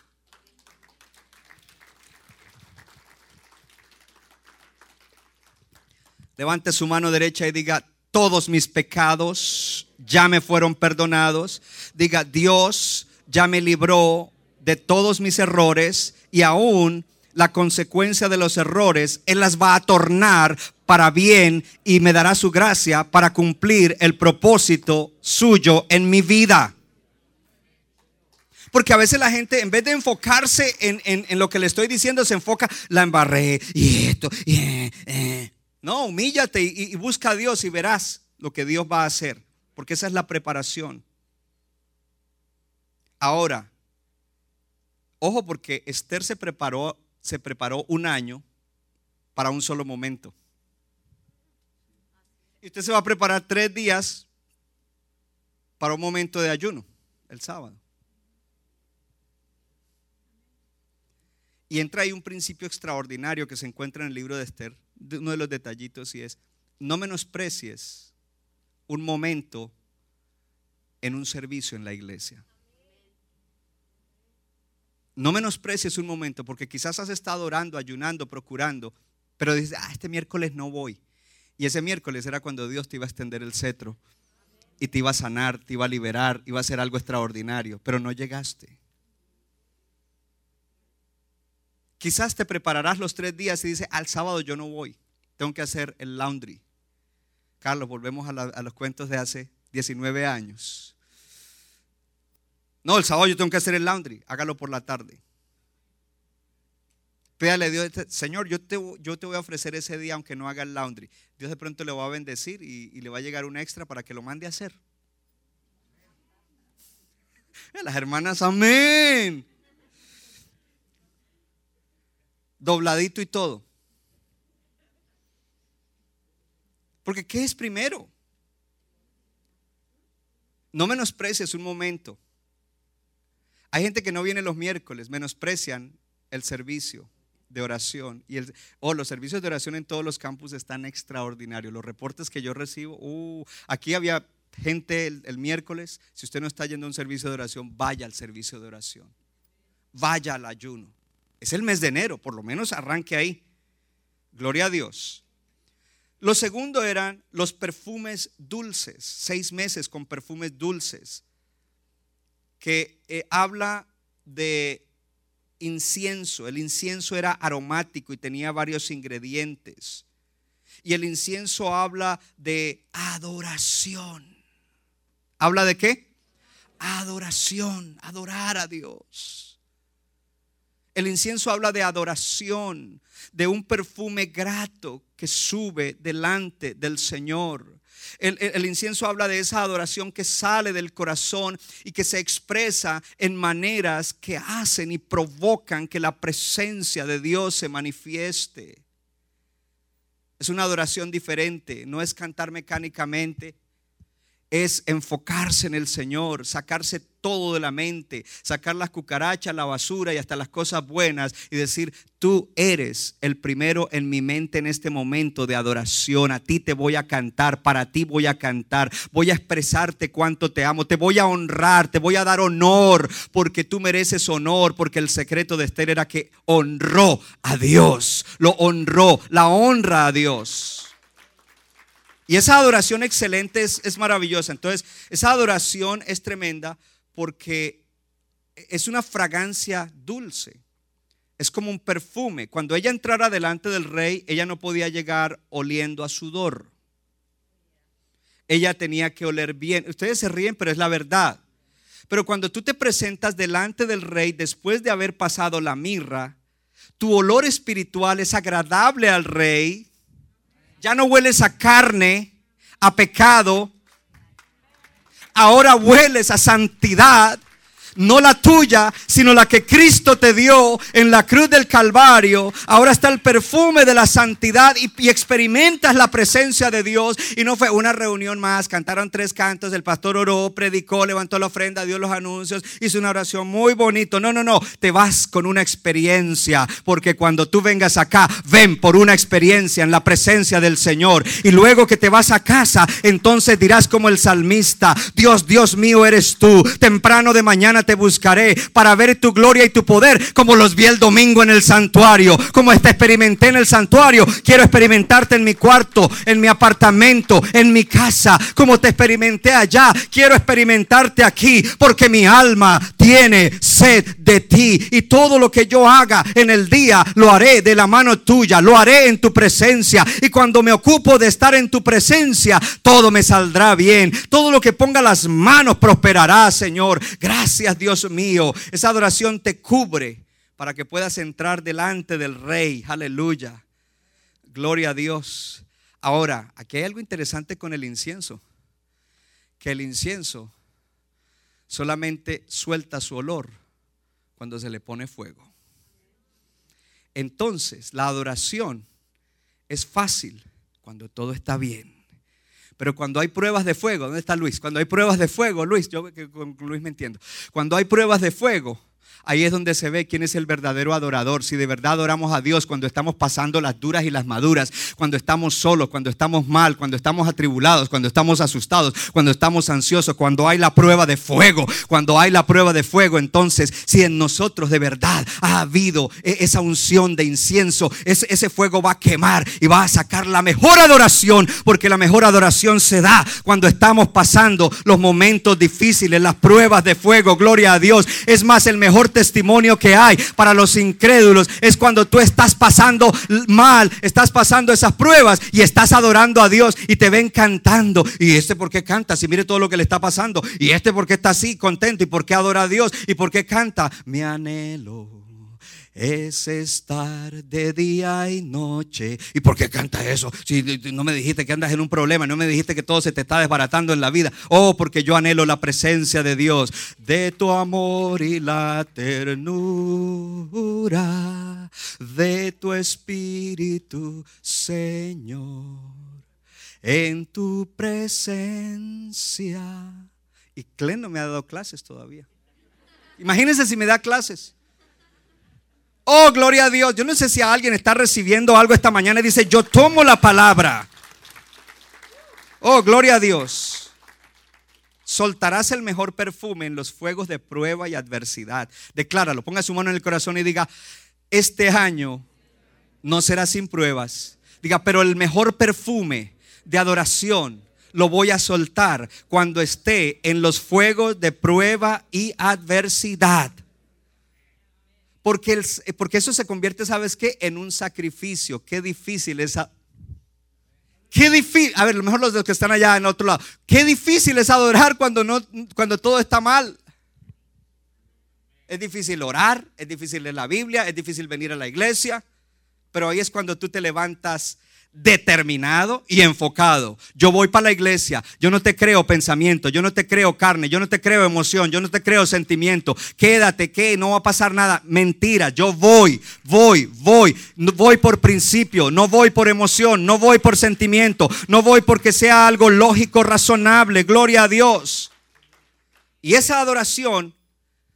Levante su mano derecha y diga, todos mis pecados ya me fueron perdonados. Diga, Dios ya me libró de todos mis errores y aún la consecuencia de los errores, Él las va a tornar para bien y me dará su gracia para cumplir el propósito suyo en mi vida. Porque a veces la gente, en vez de enfocarse en, lo que le estoy diciendo, se enfoca, la embarré y esto, y, eh, eh. No, humíllate y, busca a Dios y verás lo que Dios va a hacer, porque esa es la preparación. Ahora, ojo porque Esther se preparó, se preparó un año para un solo momento. Y usted se va a preparar tres días para un momento de ayuno, el sábado. Y entra ahí un principio extraordinario que se encuentra en el libro de Esther, uno de los detallitos, y es, no menosprecies un momento en un servicio en la iglesia. No menosprecies un momento, porque quizás has estado orando, ayunando, procurando, pero dices, ah, este miércoles no voy. Y ese miércoles era cuando Dios te iba a extender el cetro y te iba a sanar, te iba a liberar, iba a hacer algo extraordinario, pero no llegaste. Quizás te prepararás los tres días y dices, al sábado yo no voy, tengo que hacer el laundry. Carlos, volvemos a, a los cuentos de hace 19 años. No, el sábado yo tengo que hacer el laundry, hágalo por la tarde. Pídale a Dios, este, Señor, yo te, voy a ofrecer ese día aunque no haga el laundry. Dios de pronto le va a bendecir y, y le va a llegar un extra para que lo mande a hacer. Eh, Las hermanas, amén. Dobladito y todo. Porque ¿qué es primero? No menosprecies un momento. Hay gente que no viene los miércoles, menosprecian el servicio de oración. Y el, oh, los servicios de oración en todos los campus están extraordinarios. Los reportes que yo recibo, uh, aquí había gente el, el miércoles. Si usted no está yendo a un servicio de oración, vaya al servicio de oración. Vaya al ayuno. Es el mes de enero, por lo menos arranque ahí. Gloria a Dios. Lo segundo eran los perfumes dulces, seis meses con perfumes dulces, que eh, habla de incienso. El incienso era aromático y tenía varios ingredientes. Y el incienso habla de adoración. ¿Habla de qué? Adoración, adorar a Dios. El incienso habla de adoración, de un perfume grato que sube delante del Señor. El, incienso habla de esa adoración que sale del corazón y que se expresa en maneras que hacen y provocan que la presencia de Dios se manifieste. Es una adoración diferente, no es cantar mecánicamente, es enfocarse en el Señor, sacarse todo de la mente, sacar las cucarachas, la basura y hasta las cosas buenas y decir, tú eres el primero en mi mente en este momento de adoración, a ti te voy a cantar, para ti voy a cantar, voy a expresarte cuánto te amo, te voy a honrar, te voy a dar honor, porque tú mereces honor, porque el secreto de Esther era que honró a Dios, lo honró, la honra a Dios. Y esa adoración excelente es, es maravillosa. Entonces, esa adoración es tremenda porque es una fragancia dulce. Es como un perfume. Cuando ella entrara delante del rey, ella no podía llegar oliendo a sudor. Ella tenía que oler bien. Ustedes se ríen, pero es la verdad. Pero cuando tú te presentas delante del rey después de haber pasado la mirra, tu olor espiritual es agradable al rey. Ya no hueles a carne, a pecado. Ahora hueles a santidad. No la tuya, sino la que Cristo te dio en la cruz del Calvario. Ahora está el perfume de la santidad y, experimentas la presencia de Dios. Y no fue una reunión más. Cantaron tres cantos. El pastor oró, predicó, levantó la ofrenda, dio los anuncios, hizo una oración muy bonito. No, no, no. Te vas con una experiencia. Porque cuando tú vengas acá, ven por una experiencia en la presencia del Señor. Y luego que te vas a casa, entonces dirás como el salmista: Dios, Dios mío, eres tú. Temprano de mañana te buscaré para ver tu gloria y tu poder, como los vi el domingo en el santuario, como te experimenté en el santuario. Quiero experimentarte en mi cuarto, en mi apartamento, en mi casa, como te experimenté allá. Quiero experimentarte aquí, porque mi alma tiene sed de ti. Y todo lo que yo haga en el día, lo haré de la mano tuya, lo haré en tu presencia. Y cuando me ocupo de estar en tu presencia, todo me saldrá bien. Todo lo que ponga las manos prosperará, Señor. Gracias, Dios mío. Esa adoración te cubre para que puedas entrar delante del Rey. Aleluya. Gloria a Dios. Ahora, aquí hay algo interesante con el incienso. Que el incienso solamente suelta su olor cuando se le pone fuego. Entonces, la adoración es fácil cuando todo está bien. Pero cuando hay pruebas de fuego, ¿dónde está Luis? Cuando hay pruebas de fuego, Luis, yo con Luis me entiendo. Cuando hay pruebas de fuego, Ahí es donde se ve quién es el verdadero adorador. Si de verdad adoramos a Dios cuando estamos pasando las duras y las maduras, cuando estamos solos, cuando estamos mal, cuando estamos atribulados, cuando estamos asustados, cuando estamos ansiosos, cuando hay la prueba de fuego, cuando hay la prueba de fuego, entonces si en nosotros de verdad ha habido e- esa unción de incienso, ese, ese fuego va a quemar y va a sacar la mejor adoración, porque la mejor adoración se da cuando estamos pasando los momentos difíciles, las pruebas de fuego, gloria a Dios. Es más, el mejor testimonio que hay para los incrédulos es cuando tú estás pasando mal, estás pasando esas pruebas y estás adorando a Dios y te ven cantando. ¿Y este por qué canta? Si mire todo lo que le está pasando. ¿Y este por qué está así contento? ¿Y por qué adora a Dios? ¿Y por qué canta? Mi anhelo es estar de día y noche. ¿Y por qué canta eso? Si no me dijiste que andas en un problema, no me dijiste que todo se te está desbaratando en la vida. Oh, porque yo anhelo la presencia de Dios, de tu amor y la ternura, de tu espíritu, Señor, en tu presencia. Y Clen no me ha dado clases todavía. Imagínense si me da clases. Oh, gloria a Dios. Yo no sé si alguien está recibiendo algo esta mañana y dice, yo tomo la palabra. Oh, gloria a Dios. Soltarás el mejor perfume en los fuegos de prueba y adversidad. Decláralo, ponga su mano en el corazón y diga, este año no será sin pruebas. Diga, pero el mejor perfume de adoración lo voy a soltar cuando esté en los fuegos de prueba y adversidad. Porque, el- porque eso se convierte, ¿sabes qué? En un sacrificio. Qué difícil es. Qué difícil. A ver, lo mejor los que están allá en otro lado. Qué difícil es adorar cuando, no, cuando todo está mal. Es difícil orar, es difícil leer la Biblia, es difícil venir a la iglesia. Pero ahí es cuando tú te levantas determinado y enfocado. Yo voy para la iglesia, yo no te creo pensamiento, yo no te creo carne, yo no te creo emoción, yo no te creo sentimiento. Quédate, que no va a pasar nada. Mentira, yo voy, voy, voy. No voy por principio, no voy por emoción, no voy por sentimiento, no voy porque sea algo lógico, razonable. Gloria a Dios. Y esa adoración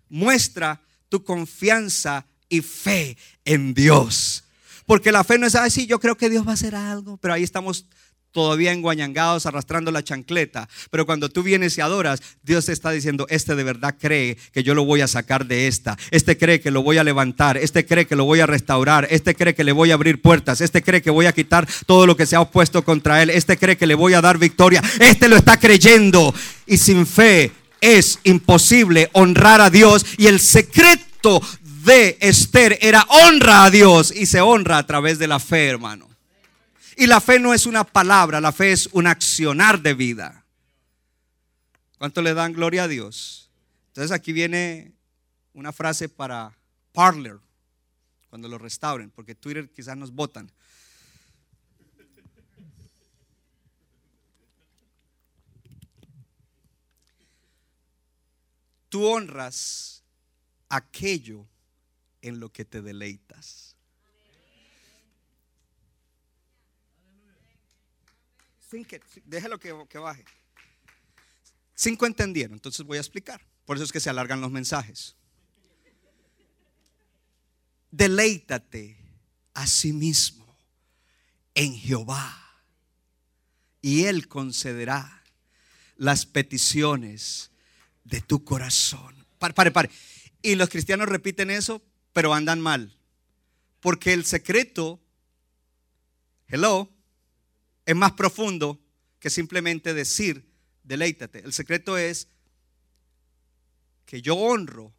muestra tu confianza y fe en Dios. Porque la fe no es, ay, sí, yo creo que Dios va a hacer algo, pero ahí estamos todavía enguañangados, arrastrando la chancleta. Pero cuando tú vienes y adoras, Dios te está diciendo, este de verdad cree que yo lo voy a sacar de esta. Este cree que lo voy a levantar. Este cree que lo voy a restaurar. Este cree que le voy a abrir puertas. Este cree que voy a quitar todo lo que se ha opuesto contra él. Este cree que le voy a dar victoria. Este lo está creyendo. Y sin fe es imposible honrar a Dios. Y el secreto de Esther era honra a Dios. Y se honra a través de la fe, hermano. Y la fe no es una palabra, la fe es un accionar de vida. ¿Cuánto le dan gloria a Dios? Entonces aquí viene una frase para Parler, cuando lo restauren, porque Twitter quizás nos votan. Tú honras aquello en lo que te deleitas. Sin que, déjelo que, que baje. Cinco entendieron, entonces voy a explicar. Por eso es que se alargan los mensajes. Deleítate a sí mismo en Jehová y Él concederá las peticiones de tu corazón. Pare, pare, pare. Y los cristianos repiten eso, pero andan mal. Porque el secreto, hello, es más profundo que simplemente decir, deleítate. El secreto es que yo honro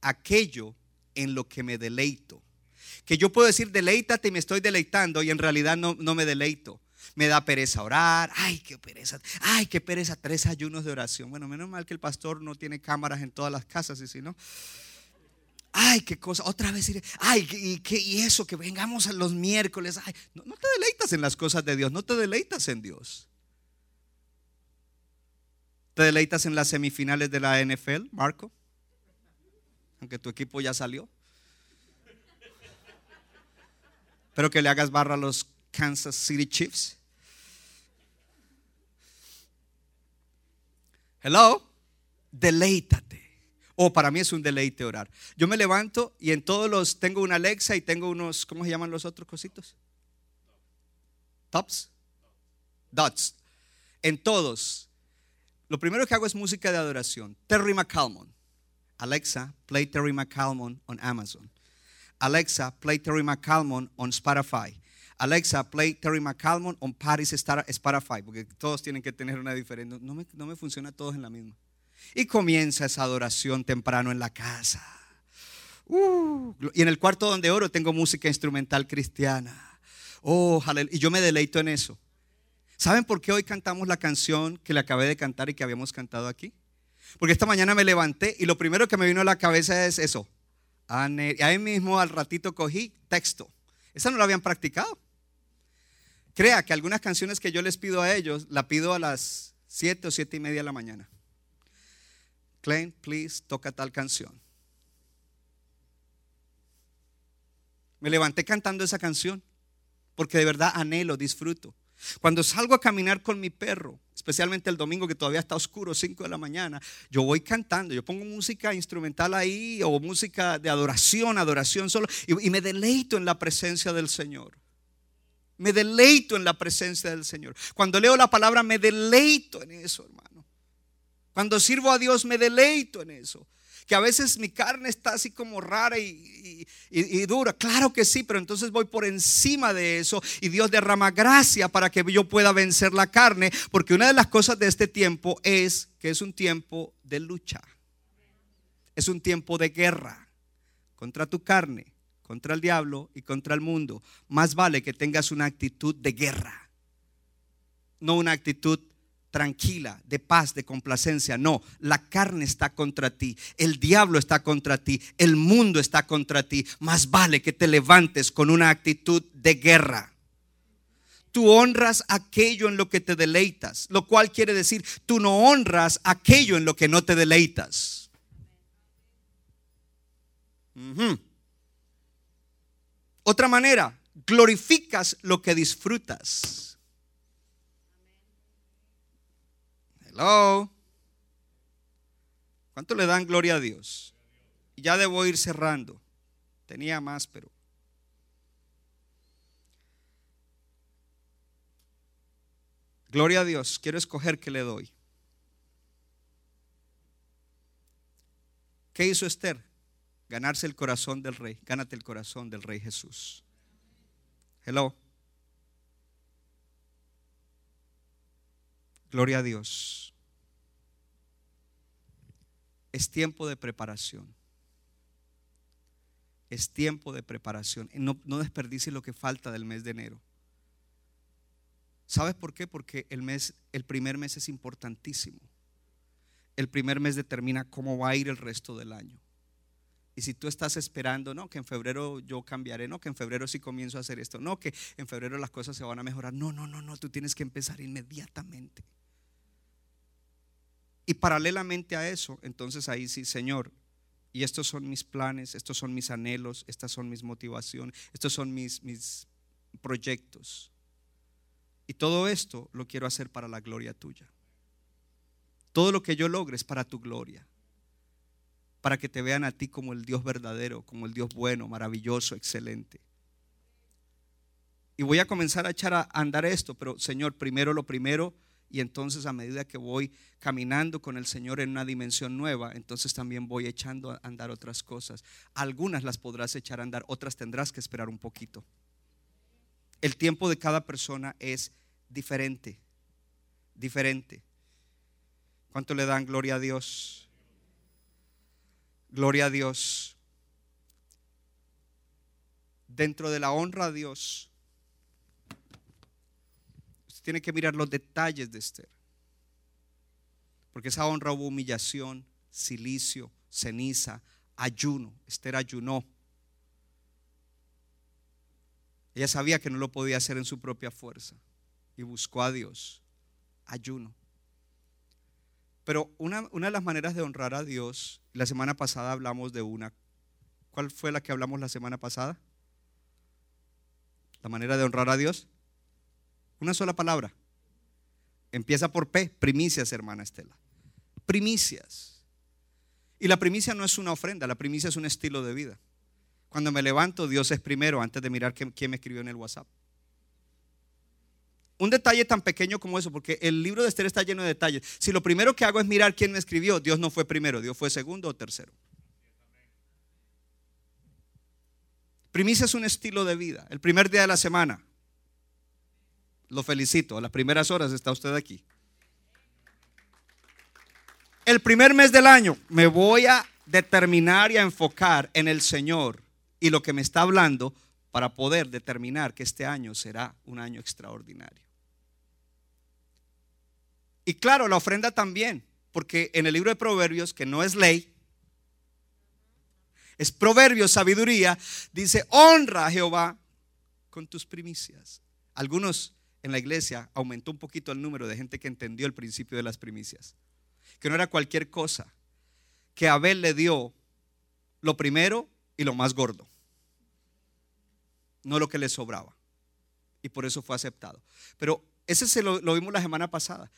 aquello en lo que me deleito. Que yo puedo decir, deleítate y me estoy deleitando y en realidad no, no me deleito. Me da pereza orar. Ay, qué pereza. Ay, qué pereza. Tres ayunos de oración. Bueno, menos mal que el pastor no tiene cámaras en todas las casas y si no. Ay, qué cosa. Otra vez iré. Ay, y, qué, y eso, que vengamos a los miércoles. Ay, no, no te deleitas en las cosas de Dios. No te deleitas en Dios. ¿Te deleitas en las semifinales de la NFL, Marco? Aunque tu equipo ya salió. Pero que le hagas barra a los Kansas City Chiefs. Hello. Deleítate. Oh, para mí es un deleite orar. Yo me levanto y en todos los tengo una Alexa y tengo unos, ¿cómo se llaman los otros cositos? Tops. Dots. En todos. Lo primero que hago es música de adoración. Terry McCalmon. Alexa, play Terry McCalmon on Amazon. Alexa, play Terry McCalmon on Spotify. Alexa, play Terry McCalmon on Paris Spotify, porque todos tienen que tener una diferente. No me, no me funciona todos en la misma. Y comienza esa adoración temprano en la casa. Uh, y en el cuarto donde oro tengo música instrumental cristiana. Oh, y yo me deleito en eso. ¿Saben por qué hoy cantamos la canción que le acabé de cantar y que habíamos cantado aquí? Porque esta mañana me levanté y lo primero que me vino a la cabeza es eso. Y ahí mismo al ratito cogí texto. Esa no lo habían practicado. Crea que algunas canciones que yo les pido a ellos, la pido a las 7 o 7 y media de la mañana. Klein, please, toca tal canción. Me levanté cantando esa canción porque de verdad anhelo, disfruto. Cuando salgo a caminar con mi perro, especialmente el domingo que todavía está oscuro, 5 de la mañana, yo voy cantando, yo pongo música instrumental ahí o música de adoración, adoración solo, y, y me deleito en la presencia del Señor. Me deleito en la presencia del Señor. Cuando leo la palabra, me deleito en eso, hermano. Cuando sirvo a Dios, me deleito en eso que a veces mi carne está así como rara y, dura. Claro que sí, pero entonces voy por encima de eso y Dios derrama gracia para que yo pueda vencer la carne, porque una de las cosas de este tiempo es que es un tiempo de lucha. Es un tiempo de guerra contra tu carne, contra el diablo y contra el mundo. Más vale que tengas una actitud de guerra, no una actitud tranquila, de paz, de complacencia. No, la carne está contra ti, el diablo está contra ti, el mundo está contra ti. Más vale que te levantes con una actitud de guerra. Tú honras aquello en lo que te deleitas, lo cual quiere decir, tú no honras aquello en lo que no te deleitas. Otra manera, glorificas lo que disfrutas. Hello. ¿Cuánto le dan gloria a Dios? ya debo ir cerrando. Tenía más, pero. Gloria a Dios. Quiero escoger qué le doy. ¿Qué hizo Esther? Ganarse el corazón del rey. Gánate el corazón del rey Jesús. Hello. Gloria a Dios. Es tiempo de preparación. Es tiempo de preparación. No, no desperdicie lo que falta del mes de enero. ¿Sabes por qué? Porque el mes, el primer mes es importantísimo. El primer mes determina cómo va a ir el resto del año. Y si tú estás esperando, no, que en febrero yo cambiaré, no, que en febrero sí comienzo a hacer esto, no, que en febrero las cosas se van a mejorar. No, no, no, no, tú tienes que empezar inmediatamente. Y paralelamente a eso, entonces ahí sí, Señor, y estos son mis planes, estos son mis anhelos, estas son mis motivaciones, estos son mis, mis proyectos. Y todo esto lo quiero hacer para la gloria tuya. Todo lo que yo logre es para tu gloria. Para que te vean a ti como el Dios verdadero, como el Dios bueno, maravilloso, excelente. Y voy a comenzar a echar a andar esto, pero Señor, primero lo primero y entonces a medida que voy caminando con el Señor en una dimensión nueva, entonces también voy echando a andar otras cosas. Algunas las podrás echar a andar, otras tendrás que esperar un poquito. El tiempo de cada persona es diferente, diferente. ¿Cuánto le dan gloria a Dios? Gloria a Dios. Dentro de la honra a Dios tiene que mirar los detalles de Esther. Porque esa honra hubo humillación, silicio, ceniza, ayuno. Esther ayunó. Ella sabía que no lo podía hacer en su propia fuerza y buscó a Dios. Ayuno. Pero una, una, de las maneras de honrar a Dios, la semana pasada hablamos de una. ¿Cuál fue la que hablamos la semana pasada? La manera de honrar a Dios. Una sola palabra. Empieza por P, primicias, hermana Estela. Primicias. Y la primicia no es una ofrenda, la primicia es un estilo de vida. Cuando me levanto, Dios es primero antes de mirar quién me escribió en el WhatsApp. Un detalle tan pequeño como eso, porque el libro de Esther está lleno de detalles. Si lo primero que hago es mirar quién me escribió, Dios no fue primero, Dios fue segundo o tercero. Primicia es un estilo de vida. El primer día de la semana. Lo felicito. A las primeras horas está usted aquí. El primer mes del año me voy a determinar y a enfocar en el Señor y lo que me está hablando para poder determinar que este año será un año extraordinario. Y claro, la ofrenda también, porque en el libro de Proverbios, que no es ley, es proverbio, sabiduría, dice, honra a Jehová con tus primicias. Algunos en la iglesia aumentó un poquito el número de gente que entendió el principio de las primicias, que no era cualquier cosa, que Abel le dio lo primero y lo más gordo, no lo que le sobraba. Y por eso fue aceptado. Pero ese se lo, lo vimos la semana pasada.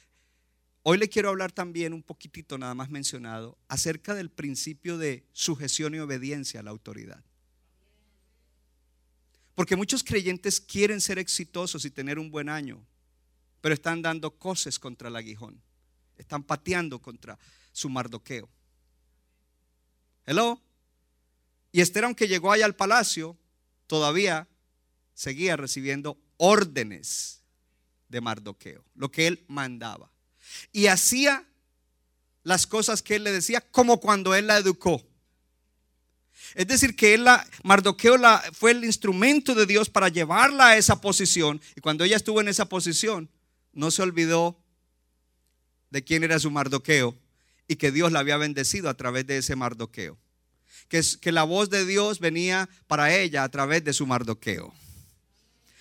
Hoy le quiero hablar también un poquitito, nada más mencionado, acerca del principio de sujeción y obediencia a la autoridad. Porque muchos creyentes quieren ser exitosos y tener un buen año, pero están dando cosas contra el aguijón. Están pateando contra su mardoqueo. Hello. Y Esther, aunque llegó allá al palacio, todavía seguía recibiendo órdenes de Mardoqueo, lo que él mandaba y hacía las cosas que él le decía como cuando él la educó. Es decir, que él Mardoqueo fue el instrumento de Dios para llevarla a esa posición. Y cuando ella estuvo en esa posición, no se olvidó de quién era su Mardoqueo y que Dios la había bendecido a través de ese Mardoqueo. Que, que la voz de Dios venía para ella a través de su Mardoqueo.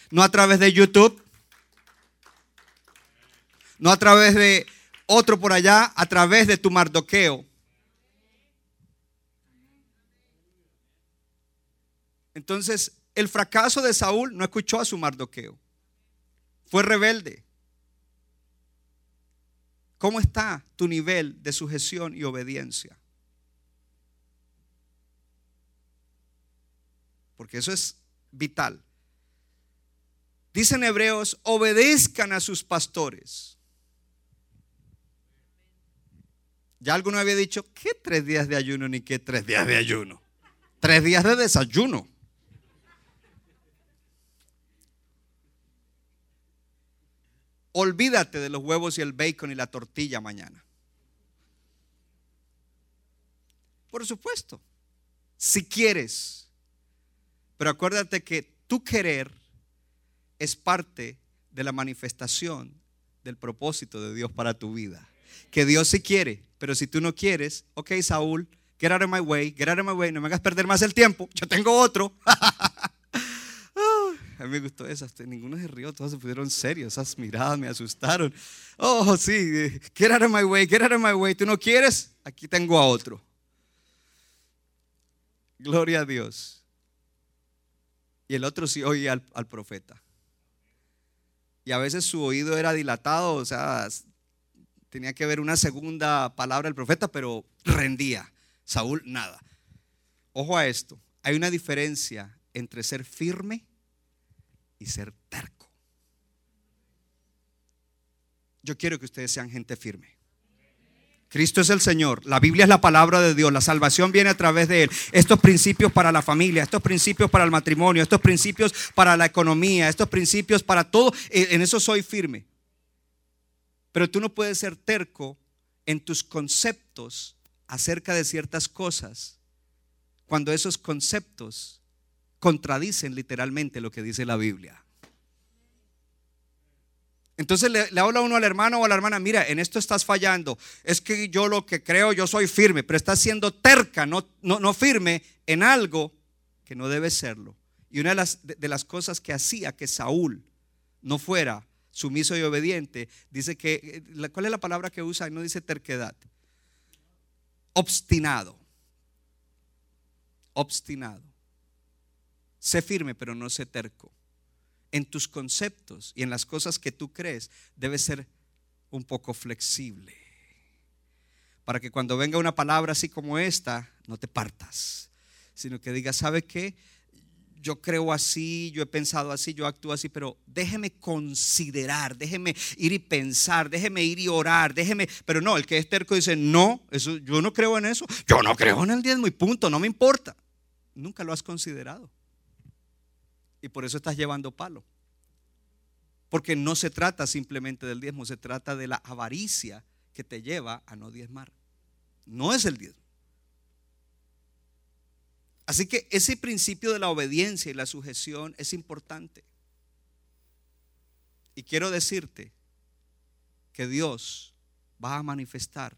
No a través de YouTube, no a través de otro por allá, a través de tu mardoqueo. Entonces, el fracaso de Saúl no escuchó a su mardoqueo. Fue rebelde. ¿Cómo está tu nivel de sujeción y obediencia? Porque eso es vital. Dicen hebreos, obedezcan a sus pastores. Ya alguno había dicho, ¿qué tres días de ayuno ni qué tres días de ayuno? Tres días de desayuno. Olvídate de los huevos y el bacon y la tortilla mañana. Por supuesto, si quieres. Pero acuérdate que tu querer es parte de la manifestación del propósito de Dios para tu vida. Que Dios sí quiere, pero si tú no quieres, ok, Saúl, get out of my way, get out of my way, no me hagas perder más el tiempo, yo tengo otro. a mí me gustó eso, ninguno se rió, todos se pusieron serios, esas miradas me asustaron. Oh, sí, get out of my way, get out of my way, tú no quieres, aquí tengo a otro. Gloria a Dios. Y el otro sí oía al, al profeta. Y a veces su oído era dilatado, o sea, tenía que ver una segunda palabra del profeta, pero rendía. Saúl, nada. Ojo a esto, hay una diferencia entre ser firme y ser terco. Yo quiero que ustedes sean gente firme. Cristo es el Señor, la Biblia es la palabra de Dios, la salvación viene a través de Él. Estos principios para la familia, estos principios para el matrimonio, estos principios para la economía, estos principios para todo, en eso soy firme. Pero tú no puedes ser terco en tus conceptos acerca de ciertas cosas cuando esos conceptos contradicen literalmente lo que dice la Biblia. Entonces le, habla uno al hermano o a la hermana, mira, en esto estás fallando. Es que yo lo que creo, yo soy firme, pero estás siendo terca, no, no, firme en algo que no debe serlo. Y una de las, de las cosas que hacía que Saúl no fuera sumiso y obediente, dice que, eh, ¿cuál es la palabra que usa? No dice terquedad. Obstinado. Obstinado. Sé firme, pero no sé terco. En tus conceptos y en las cosas que tú crees, debes ser un poco flexible. para que cuando venga una palabra así como esta, no te partas, sino que digas, ¿sabe qué? Yo creo así, yo he pensado así, yo actúo así, pero déjeme considerar, déjeme ir y pensar, déjeme ir y orar, déjeme, pero no, el que es terco dice, no, eso, yo no creo en eso, yo no creo en el diezmo y punto, no me importa. Nunca lo has considerado. Y por eso estás llevando palo. Porque no se trata simplemente del diezmo, se trata de la avaricia que te lleva a no diezmar. No es el diezmo. Así que ese principio de la obediencia y la sujeción es importante. Y quiero decirte que Dios va a manifestar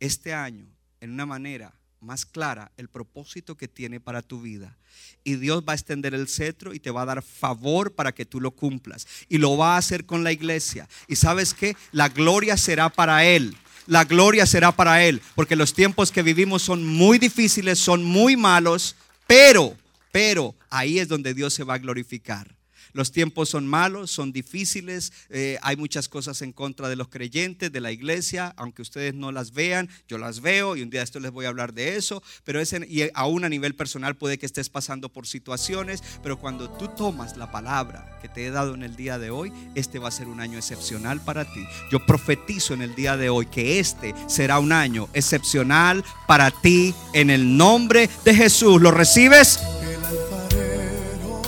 este año en una manera más clara el propósito que tiene para tu vida. Y Dios va a extender el cetro y te va a dar favor para que tú lo cumplas. Y lo va a hacer con la iglesia. Y sabes que la gloria será para Él. La gloria será para Él. Porque los tiempos que vivimos son muy difíciles, son muy malos. Pero, pero ahí es donde Dios se va a glorificar. Los tiempos son malos, son difíciles, eh, hay muchas cosas en contra de los creyentes, de la iglesia, aunque ustedes no las vean, yo las veo y un día esto les voy a hablar de eso, pero es y aún a nivel personal puede que estés pasando por situaciones, pero cuando tú tomas la palabra que te he dado en el día de hoy, este va a ser un año excepcional para ti. Yo profetizo en el día de hoy que este será un año excepcional para ti en el nombre de Jesús. ¿Lo recibes?